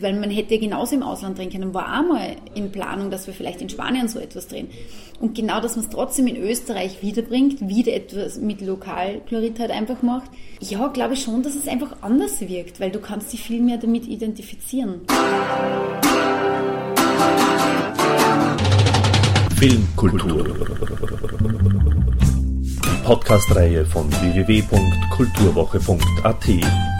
Weil man hätte ja genauso im Ausland drehen können, war auch mal in Planung, dass wir vielleicht in Spanien so etwas drehen. Und genau, dass man es trotzdem in Österreich wiederbringt, wieder etwas mit Lokalchlorid halt einfach macht. Ja, glaube ich schon, dass es einfach anders wirkt, weil du kannst dich viel mehr damit identifizieren. Filmkultur. Podcast-Reihe von www.kulturwoche.at.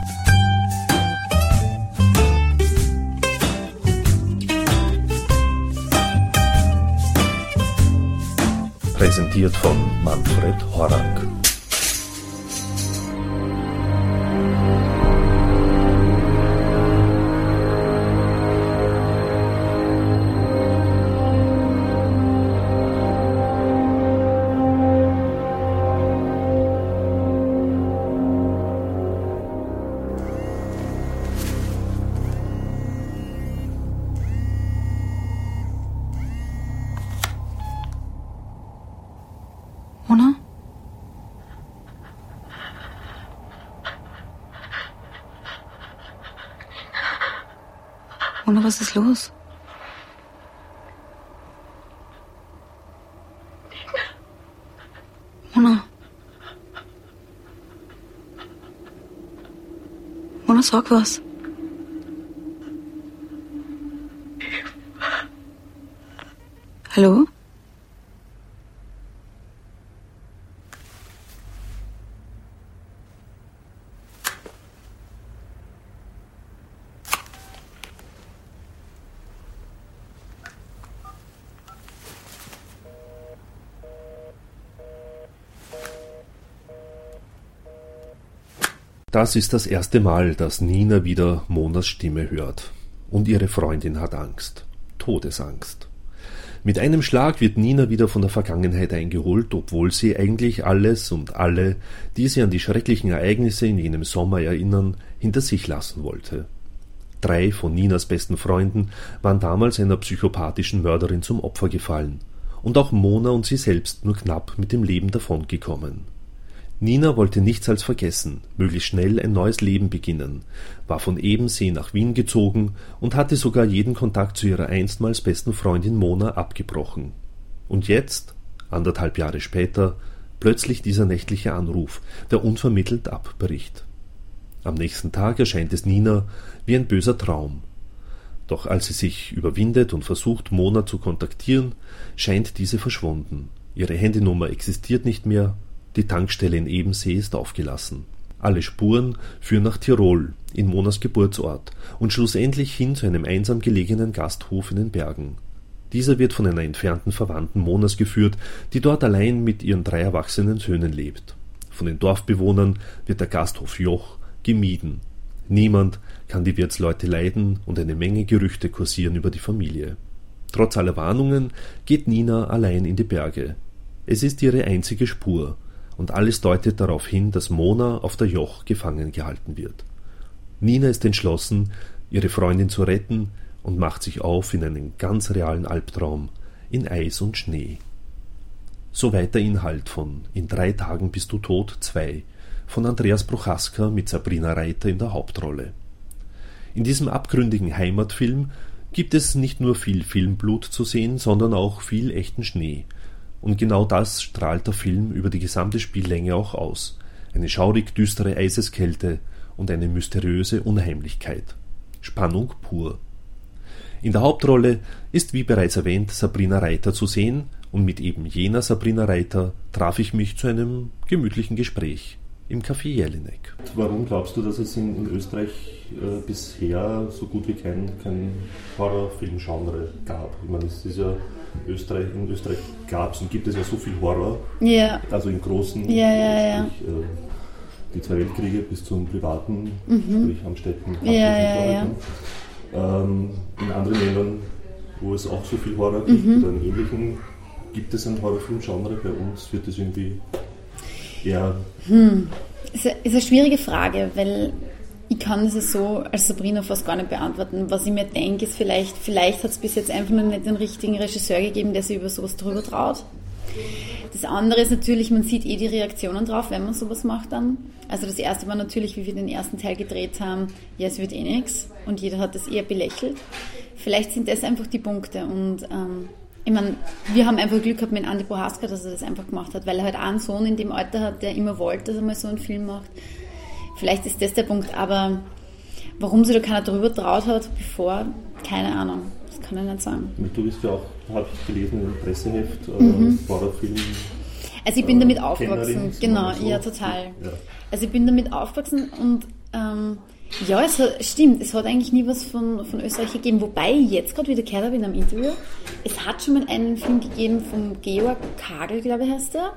Präsentiert von Manfred Horak. Mona? Mona, was ist los? Mona. Mona, sag was. Hallo? Das ist das erste Mal, dass Nina wieder Monas Stimme hört. Und ihre Freundin hat Angst. Todesangst. Mit einem Schlag wird Nina wieder von der Vergangenheit eingeholt, obwohl sie eigentlich alles und alle, die sie an die schrecklichen Ereignisse in jenem Sommer erinnern, hinter sich lassen wollte. Drei von Ninas besten Freunden waren damals einer psychopathischen Mörderin zum Opfer gefallen, und auch Mona und sie selbst nur knapp mit dem Leben davongekommen. Nina wollte nichts als vergessen, möglichst schnell ein neues Leben beginnen, war von Ebensee nach Wien gezogen und hatte sogar jeden Kontakt zu ihrer einstmals besten Freundin Mona abgebrochen. Und jetzt, anderthalb Jahre später, plötzlich dieser nächtliche Anruf, der unvermittelt abbricht. Am nächsten Tag erscheint es Nina wie ein böser Traum. Doch als sie sich überwindet und versucht, Mona zu kontaktieren, scheint diese verschwunden. Ihre Handynummer existiert nicht mehr die Tankstelle in Ebensee ist aufgelassen. Alle Spuren führen nach Tirol, in Monas Geburtsort, und schlussendlich hin zu einem einsam gelegenen Gasthof in den Bergen. Dieser wird von einer entfernten Verwandten Monas geführt, die dort allein mit ihren drei erwachsenen Söhnen lebt. Von den Dorfbewohnern wird der Gasthof Joch gemieden. Niemand kann die Wirtsleute leiden und eine Menge Gerüchte kursieren über die Familie. Trotz aller Warnungen geht Nina allein in die Berge. Es ist ihre einzige Spur, und alles deutet darauf hin, dass Mona auf der Joch gefangen gehalten wird. Nina ist entschlossen, ihre Freundin zu retten und macht sich auf in einen ganz realen Albtraum in Eis und Schnee. Soweit der Inhalt von In drei Tagen bist du tot 2 von Andreas Prochaska mit Sabrina Reiter in der Hauptrolle. In diesem abgründigen Heimatfilm gibt es nicht nur viel Filmblut zu sehen, sondern auch viel echten Schnee – und genau das strahlt der Film über die gesamte Spiellänge auch aus. Eine schaurig düstere Eiseskälte und eine mysteriöse Unheimlichkeit. Spannung pur. In der Hauptrolle ist wie bereits erwähnt Sabrina Reiter zu sehen und mit eben jener Sabrina Reiter traf ich mich zu einem gemütlichen Gespräch im Café Jelinek. Warum glaubst du, dass es in, in Österreich äh, bisher so gut wie kein, kein Horrorfilm-Genre gab? Ich meine, es ist ja Österreich, in Österreich gab es und gibt es ja so viel Horror. Ja. Also in großen, ja, ja, ja. Sprich, äh, die zwei Weltkriege bis zum privaten, Mhm. sprich Amstetten, Ja, ja, ja. Ähm, in anderen Ländern, wo es auch so viel Horror gibt Mhm. oder in ähnlichen, gibt es ein Horrorfilm-Genre. Bei uns wird es irgendwie Ist eine, ist eine schwierige Frage, weil ich kann es so als Sabrina fast gar nicht beantworten. Was ich mir denke, ist vielleicht, vielleicht hat es bis jetzt einfach noch nicht den richtigen Regisseur gegeben, der sich über sowas drüber traut. Das andere ist natürlich, man sieht eh die Reaktionen drauf, wenn man sowas macht dann. Also das erste war natürlich, wie wir den ersten Teil gedreht haben, ja, es wird eh nichts und jeder hat das eher belächelt. Vielleicht sind das einfach die Punkte und ähm, ich meine, wir haben einfach Glück gehabt mit Andy Bohaska, dass er das einfach gemacht hat, weil er halt einen Sohn in dem Alter hat, der immer wollte, dass er mal so einen Film macht. Vielleicht ist das der Punkt, aber warum sich da keiner drüber traut hat, bevor, keine Ahnung, das kann ich nicht sagen. Du bist ja auch, habe ich gelesen, im Presseheft, äh, mhm. Horrorfilm. Also ich bin damit aufgewachsen, genau, so. ja total. Ja. Also ich bin damit aufgewachsen und ähm, ja, es hat, stimmt, es hat eigentlich nie was von, von Österreich gegeben, wobei ich jetzt gerade wieder gehört habe in einem Interview, es hat schon mal einen Film gegeben vom Georg Kagel, glaube ich heißt er,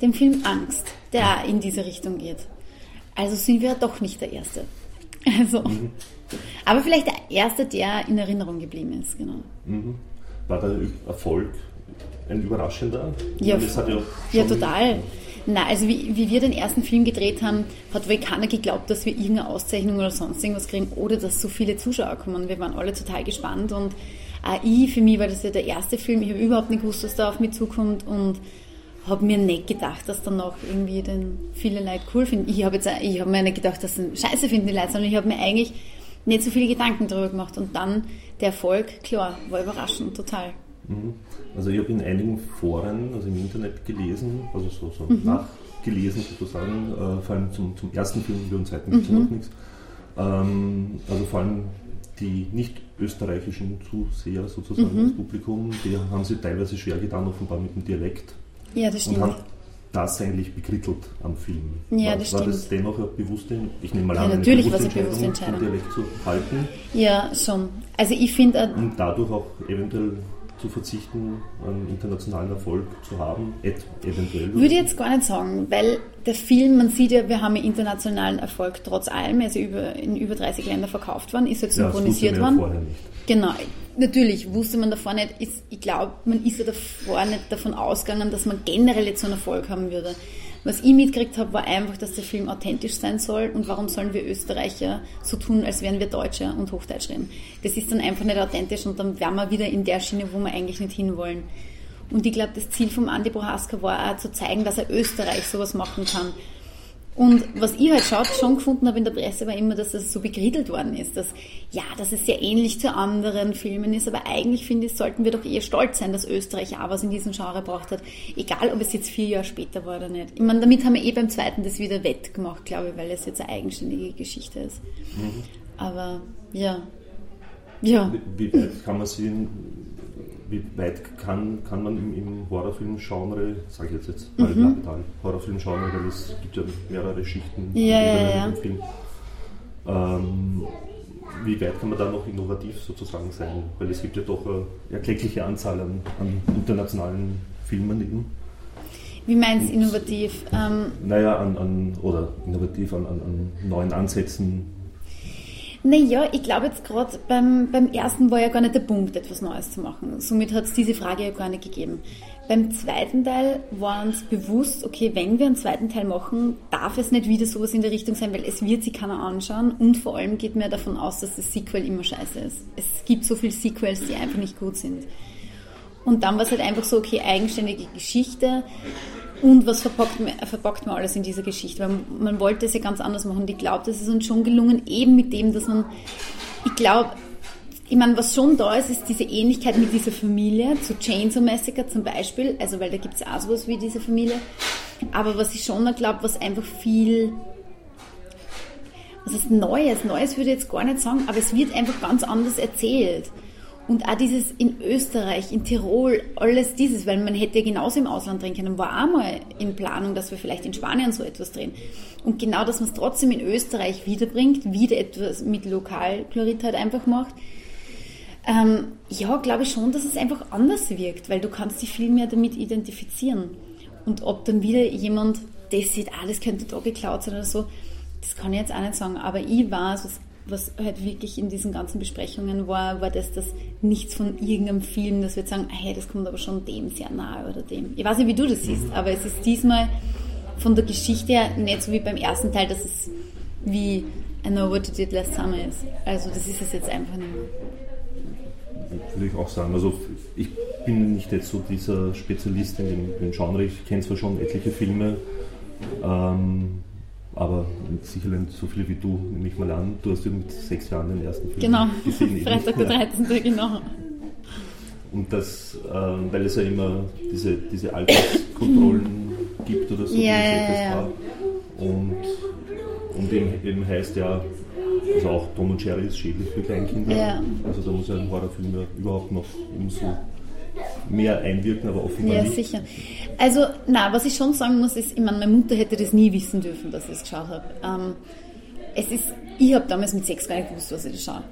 den Film Angst, der in diese Richtung geht. Also sind wir doch nicht der Erste. Also, mhm. aber vielleicht der Erste, der in Erinnerung geblieben ist, genau. Mhm. War der Erfolg ein überraschender? Ja, ja, ja total. Na, also wie, wie wir den ersten Film gedreht haben, hat wohl keiner geglaubt, dass wir irgendeine Auszeichnung oder sonst irgendwas kriegen oder dass so viele Zuschauer kommen. Wir waren alle total gespannt und auch ich, für mich war das ja der erste Film, ich habe überhaupt nicht gewusst, was da auf mich zukommt und habe mir nicht gedacht, dass dann noch irgendwie den viele Leute cool finden. Ich habe jetzt, ich habe mir nicht gedacht, dass sie scheiße finden die Leute, sondern ich habe mir eigentlich nicht so viele Gedanken darüber gemacht und dann der Erfolg, klar, war überraschend, total. Mhm. Also ich habe in einigen Foren, also im Internet gelesen, also so, so mhm. nachgelesen sozusagen, äh, vor allem zum, zum ersten Film, über den zweiten gibt es noch nichts. Ähm, also vor allem die nicht österreichischen Zuseher sozusagen, mhm. das Publikum, die haben sich teilweise schwer getan, offenbar mit dem Dialekt. Ja, das stimmt. Und haben das eigentlich bekrittelt am Film. Ja, war, das war stimmt. das dennoch eine bewusste, ich nehme mal ja, an, natürlich eine bewusste, bewusste Entscheidung, den Dialekt zu halten? Ja, schon. Also ich finde... Und dadurch auch eventuell zu verzichten, einen internationalen Erfolg zu haben, eventuell? Würde ich jetzt gar nicht sagen, weil der Film, man sieht ja, wir haben einen internationalen Erfolg trotz allem, also über, in über 30 Ländern verkauft worden, ist jetzt synchronisiert ja, worden. Vorher nicht. Genau, natürlich wusste man davor nicht, ist, ich glaube, man ist ja davor nicht davon ausgegangen, dass man generell jetzt so einen Erfolg haben würde. Was ich mitgekriegt habe, war einfach, dass der Film authentisch sein soll und warum sollen wir Österreicher so tun, als wären wir Deutsche und Hochdeutsch reden. Das ist dann einfach nicht authentisch und dann wären wir wieder in der Schiene, wo wir eigentlich nicht hinwollen. Und ich glaube, das Ziel von Andi Bohaska war auch zu zeigen, dass er Österreich sowas machen kann. Und was ich halt schaut, schon gefunden habe in der Presse, war immer, dass das so begriedelt worden ist, dass ja, dass es sehr ähnlich zu anderen Filmen ist, aber eigentlich finde ich, sollten wir doch eher stolz sein, dass Österreich auch was in diesem Genre braucht hat. Egal, ob es jetzt vier Jahre später war oder nicht. Ich meine, damit haben wir eh beim zweiten das wieder wettgemacht, glaube ich, weil es jetzt eine eigenständige Geschichte ist. Mhm. Aber ja. Ja. Wie, wie kann man sehen, wie weit kann, kann man im, im Horrorfilm-Genre, sage ich jetzt jetzt mal mhm. Horrorfilm-Genre, weil es gibt ja mehrere Schichten ja, ja, ja. im Film. Ähm, wie weit kann man da noch innovativ sozusagen sein? Weil es gibt ja doch eine erkleckliche Anzahl an, an internationalen Filmen eben. Wie meinst du innovativ? Ähm, naja, an, an, oder innovativ an, an, an neuen Ansätzen, naja, ich glaube jetzt gerade beim, beim ersten war ja gar nicht der Punkt, etwas Neues zu machen. Somit hat es diese Frage ja gar nicht gegeben. Beim zweiten Teil war uns bewusst, okay, wenn wir einen zweiten Teil machen, darf es nicht wieder sowas in der Richtung sein, weil es wird sich keiner anschauen und vor allem geht mir davon aus, dass das Sequel immer scheiße ist. Es gibt so viele Sequels, die einfach nicht gut sind. Und dann war es halt einfach so, okay, eigenständige Geschichte, und was verpackt man, verpackt man alles in dieser Geschichte? Weil man wollte es ja ganz anders machen. Und ich glaube, das ist uns schon gelungen, eben mit dem, dass man, ich glaube, ich meine, was schon da ist, ist diese Ähnlichkeit mit dieser Familie, zu Chainsaw Massacre zum Beispiel, also weil da gibt es auch sowas wie diese Familie. Aber was ich schon glaube, was einfach viel, was ist Neues? Neues würde ich jetzt gar nicht sagen, aber es wird einfach ganz anders erzählt. Und auch dieses in Österreich, in Tirol, alles dieses, weil man hätte ja genauso im Ausland drehen können, war auch mal in Planung, dass wir vielleicht in Spanien so etwas drehen. Und genau, dass man es trotzdem in Österreich wiederbringt, wieder etwas mit Lokalchlorid halt einfach macht. Ähm, ja, glaube ich schon, dass es einfach anders wirkt, weil du kannst dich viel mehr damit identifizieren. Und ob dann wieder jemand das sieht, ah, das könnte da geklaut sein oder so, das kann ich jetzt auch nicht sagen. Aber ich weiß, was was halt wirklich in diesen ganzen Besprechungen war, war das, dass nichts von irgendeinem Film, dass wir sagen, hey, das kommt aber schon dem sehr nahe oder dem. Ich weiß nicht, wie du das siehst, mhm. aber es ist diesmal von der Geschichte her nicht so wie beim ersten Teil, dass es wie I Know What You Did Last Summer ist. Also das ist es jetzt einfach nicht mehr. Würde ich auch sagen. Also ich bin nicht jetzt so dieser Spezialist in dem, in dem Genre. Ich kenne zwar schon etliche Filme, ähm, Aber sicherlich nicht so viele wie du, nehme ich mal an. Du hast ja mit sechs Jahren den ersten Film Genau, gesehen. eben. Freitag der Ja. 13. genau. Und das, ähm, weil es ja immer diese, diese Alterskontrollen gibt oder so, Ja, ja, ja. Und, und eben, eben heißt ja, also auch Tom und Jerry ist schädlich für Kleinkinder. Ja. Also da muss ja ein Horrorfilm ja überhaupt noch umso mehr einwirken, aber offenbar Ja, nicht. sicher. Also, na, was ich schon sagen muss, ist, ich meine, meine Mutter hätte das nie wissen dürfen, dass ich es geschaut habe. Ähm, es ist, ich habe damals mit sechs gar nicht gewusst, was ich das schaue.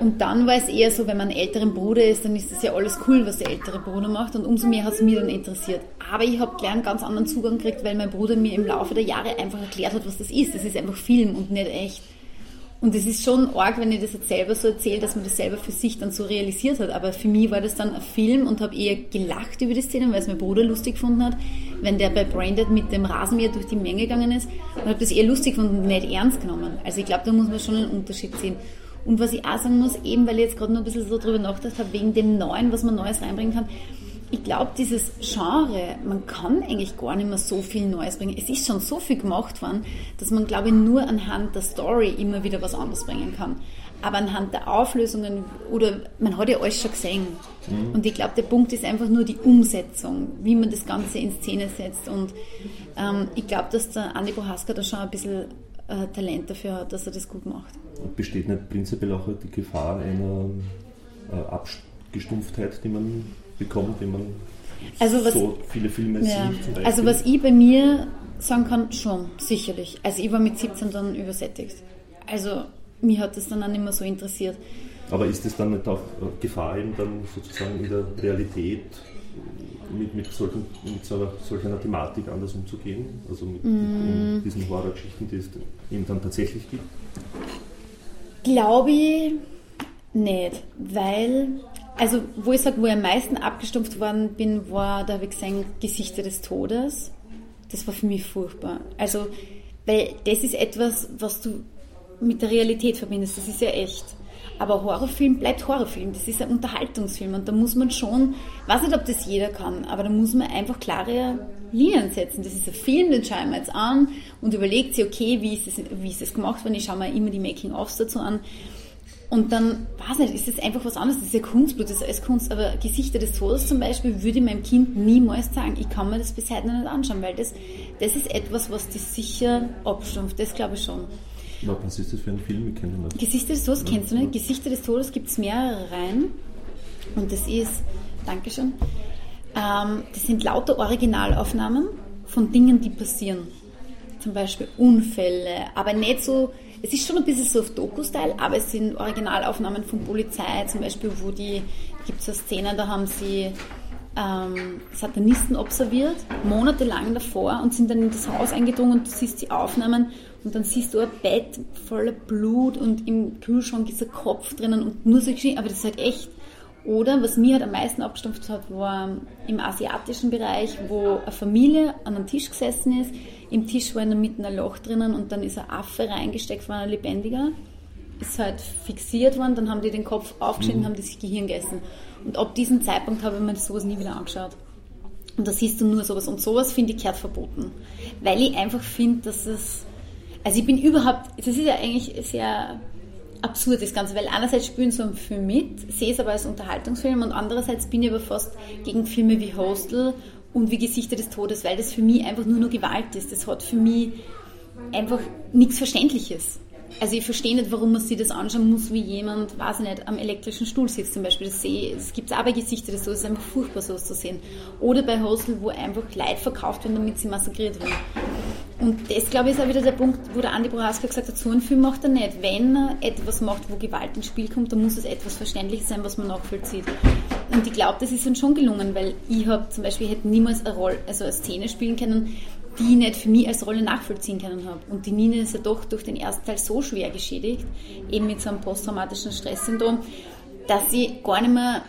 Und dann war es eher so, wenn man einen älteren Bruder ist, dann ist das ja alles cool, was der ältere Bruder macht und umso mehr hat es mich dann interessiert. Aber ich habe gleich einen ganz anderen Zugang gekriegt, weil mein Bruder mir im Laufe der Jahre einfach erklärt hat, was das ist. Das ist einfach Film und nicht echt. Und es ist schon arg, wenn ich das jetzt selber so erzähle, dass man das selber für sich dann so realisiert hat. Aber für mich war das dann ein Film und habe eher gelacht über die Szene, weil es mein Bruder lustig gefunden hat, wenn der bei Branded mit dem Rasenmäher durch die Menge gegangen ist. Und habe das eher lustig gefunden und nicht ernst genommen. Also ich glaube, da muss man schon einen Unterschied sehen. Und was ich auch sagen muss, eben weil ich jetzt gerade noch ein bisschen so drüber nachgedacht habe, wegen dem Neuen, was man Neues reinbringen kann, ich glaube, dieses Genre, man kann eigentlich gar nicht mehr so viel Neues bringen. Es ist schon so viel gemacht worden, dass man, glaube ich, nur anhand der Story immer wieder was anderes bringen kann. Aber anhand der Auflösungen oder man hat ja alles schon gesehen. Und ich glaube, der Punkt ist einfach nur die Umsetzung, wie man das Ganze in Szene setzt. Und ähm, ich glaube, dass der Andi Bohaska da schon ein bisschen äh, Talent dafür hat, dass er das gut macht. Besteht nicht prinzipiell auch die Gefahr einer äh, Abgestumpftheit, die man bekommt, wenn man Also was- so viele Filme Ja. sieht? Also was ich bei mir sagen kann, schon, sicherlich. Also ich war mit 17 dann übersättigt. Also mich hat das dann auch nicht mehr so interessiert. Aber ist es dann nicht auch äh, Gefahr, eben dann sozusagen in der Realität mit, mit, solchen, mit so einer, solch einer Thematik anders umzugehen? Also mit, Mm. mit diesen Horrorgeschichten, die es eben dann tatsächlich gibt? Glaube ich nicht, weil, also wo ich sage, wo ich am meisten abgestumpft worden bin, war, da habe ich gesehen, Gesichter des Todes. Das war für mich furchtbar. Also, weil das ist etwas, was du mit der Realität verbindest, das ist ja echt. Aber Horrorfilm bleibt Horrorfilm, das ist ein Unterhaltungsfilm und da muss man schon, weiß nicht, ob das jeder kann, aber da muss man einfach klare Linien setzen. Das ist ein Film, den schaue ich mir jetzt an und überlegt sich, okay, wie ist das, wie ist das gemacht worden? Ich schaue mir immer die Making-ofs dazu an. Und dann, weiß nicht, ist das einfach was anderes, das ist ja Kunstblut, das ist alles Kunst, aber Gesichter des Todes zum Beispiel würde ich meinem Kind niemals sagen, ich kann mir das bis heute noch nicht anschauen, weil das, das ist etwas, was dich sicher abstumpft, das glaube ich schon. Na, was ist das für ein Film? Ich kenne nicht. Gesichter des Todes kennst du nicht? Gesichter des Todes gibt es mehrere Reihen. Und das ist, Dankeschön, ähm, das sind lauter Originalaufnahmen von Dingen, die passieren. Zum Beispiel Unfälle, aber nicht so, es ist schon ein bisschen so auf Doku-Style, aber es sind Originalaufnahmen von Polizei, zum Beispiel, wo die, gibt es eine Szene, da haben sie ähm, Satanisten observiert, monatelang davor und sind dann in das Haus eingedrungen und du siehst die Aufnahmen und dann siehst du ein Bett voller Blut und im Kühlschrank ist ein Kopf drinnen und nur so geschehen, aber das ist halt echt. Oder was mir halt am meisten abgestumpft hat, war im asiatischen Bereich, wo eine Familie an einem Tisch gesessen ist. Im Tisch war in der Mitte ein Loch drinnen und dann ist ein Affe reingesteckt worden, ein lebendiger. Ist halt fixiert worden, dann haben die den Kopf aufgeschnitten und haben das Gehirn gegessen. Und ab diesem Zeitpunkt habe ich mir sowas nie wieder angeschaut. Und da siehst du nur sowas. Und sowas finde ich gehört verboten. Weil ich einfach finde, dass es. Also ich bin überhaupt. Das ist ja eigentlich sehr absurd, das Ganze. Weil einerseits spielen so einen Film mit, sehe es aber als Unterhaltungsfilm und andererseits bin ich aber fast gegen Filme wie Hostel und wie Gesichter des Todes, weil das für mich einfach nur nur Gewalt ist. Das hat für mich einfach nichts Verständliches. Also ich verstehe nicht, warum man sich das anschauen muss, wie jemand, weiß ich nicht, am elektrischen Stuhl sitzt zum Beispiel. Das, sehe, das gibt es auch bei Gesichter es ist einfach furchtbar, sowas zu sehen. Oder bei Hostel, wo einfach Leid verkauft werden, damit sie massakriert werden. Und das, glaube ich, ist auch wieder der Punkt, wo der Andi Boraska gesagt hat, so einen Film macht er nicht. Wenn er etwas macht, wo Gewalt ins Spiel kommt, dann muss es etwas Verständliches sein, was man nachvollzieht. Und ich glaube, das ist uns schon gelungen, weil ich habe zum Beispiel, hätte niemals eine Rolle, also eine Szene spielen können, die ich nicht für mich als Rolle nachvollziehen können habe. Und die Nina ist ja doch durch den ersten Teil so schwer geschädigt, eben mit so einem posttraumatischen Stresssyndrom, dass sie gar nicht mehr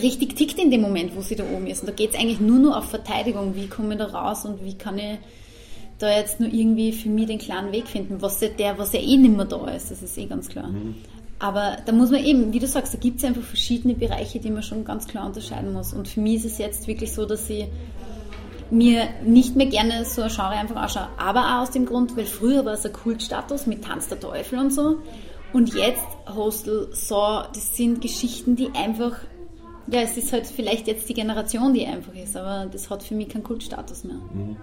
richtig tickt in dem Moment, wo sie da oben ist. Und da geht es eigentlich nur noch auf Verteidigung. Wie komme ich da raus und wie kann ich da jetzt nur irgendwie für mich den klaren Weg finden, was ja der, was ja eh nicht mehr da ist, das ist eh ganz klar. Aber da muss man eben, wie du sagst, da gibt es einfach verschiedene Bereiche, die man schon ganz klar unterscheiden muss. Und für mich ist es jetzt wirklich so, dass ich mir nicht mehr gerne so ein Genre einfach anschaue. Aber auch aus dem Grund, weil früher war es ein Kultstatus mit Tanz der Teufel und so. Und jetzt Hostel, Saw, das sind Geschichten, die einfach, ja, es ist halt vielleicht jetzt die Generation, die einfach ist, aber das hat für mich keinen Kultstatus mehr. Mhm.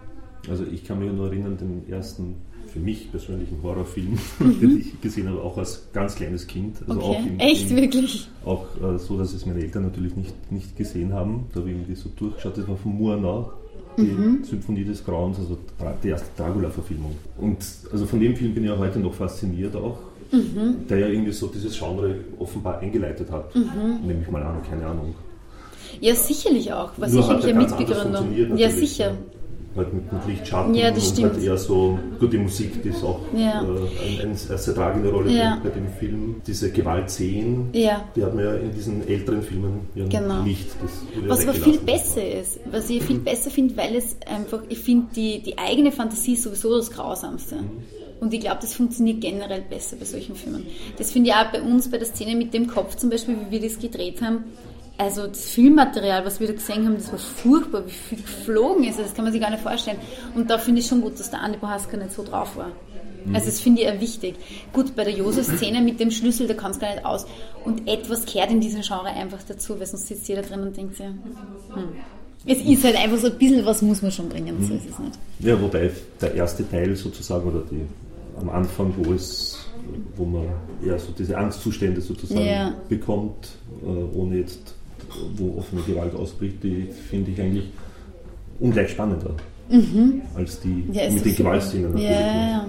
Also ich kann mich nur erinnern, den ersten für mich persönlichen Horrorfilm, mhm. den ich gesehen habe, auch als ganz kleines Kind. Also okay. auch im, Echt, im, wirklich? Auch äh, so, dass es meine Eltern natürlich nicht, nicht gesehen haben. Da habe ich irgendwie so durchgeschaut. Das war von Murnau, die mhm. Symphonie des Grauens, also die erste Dracula-Verfilmung. Und also von dem Film bin ich auch heute noch fasziniert auch. Mhm. Der ja irgendwie so dieses Genre offenbar eingeleitet hat. Mhm. Nehme ich mal an, keine Ahnung. Ja, sicherlich auch. Was Nur sicherlich eine Mitbegründung. Ja, sicher halt mit, mit Lichtschatten ja, und stimmt. halt eher so, gut, die Musik, die ist auch ja. äh, eine, eine sehr tragende Rolle ja. bei dem Film. Diese Gewaltszenen, ja. die hat man ja in diesen älteren Filmen ja genau. nicht. was aber viel besser ist, was ich viel besser finde, weil es einfach, ich finde die, die eigene Fantasie sowieso das Grausamste. Mhm. Und ich glaube, das funktioniert generell besser bei solchen Filmen. Das finde ich auch bei uns, bei der Szene mit dem Kopf zum Beispiel, wie wir das gedreht haben also das Filmmaterial, was wir da gesehen haben, das war furchtbar, wie viel geflogen ist. Das kann man sich gar nicht vorstellen. Und da finde ich schon gut, dass der Andi Bohaska nicht so drauf war. Mhm. Also das finde ich auch wichtig. Gut, bei der Josef-Szene mit dem Schlüssel, da kann es gar nicht aus. Und etwas kehrt in diesem Genre einfach dazu, weil sonst sitzt jeder drin und denkt sich, hm. Es ist halt einfach so ein bisschen, was muss man schon bringen, so ist es nicht. Ja, wobei der erste Teil sozusagen, oder die am Anfang, wo es wo man eher so diese Angstzustände sozusagen ja. bekommt, äh, ohne jetzt wo offene Gewalt ausbricht, die finde ich eigentlich ungleich spannender mhm. als die ja, mit den Gewaltszenen natürlich. Ja, ja.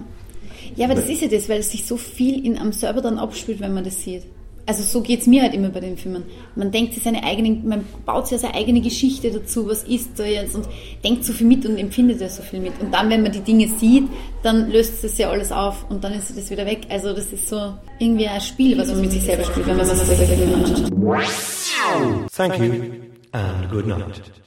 ja, aber das ist ja das, weil es sich so viel in, am Server dann abspielt, wenn man das sieht. Also so geht es mir halt immer bei den Filmen. Man denkt sich seine eigene, man baut sich seine eigene Geschichte dazu, was ist da jetzt und denkt so viel mit und empfindet ja so viel mit. Und dann, wenn man die Dinge sieht, dann löst es ja alles auf und dann ist das wieder weg. Also das ist so irgendwie ein Spiel, was man mit sich selber spielt, wenn man das selber anschaut. Thank you and good night.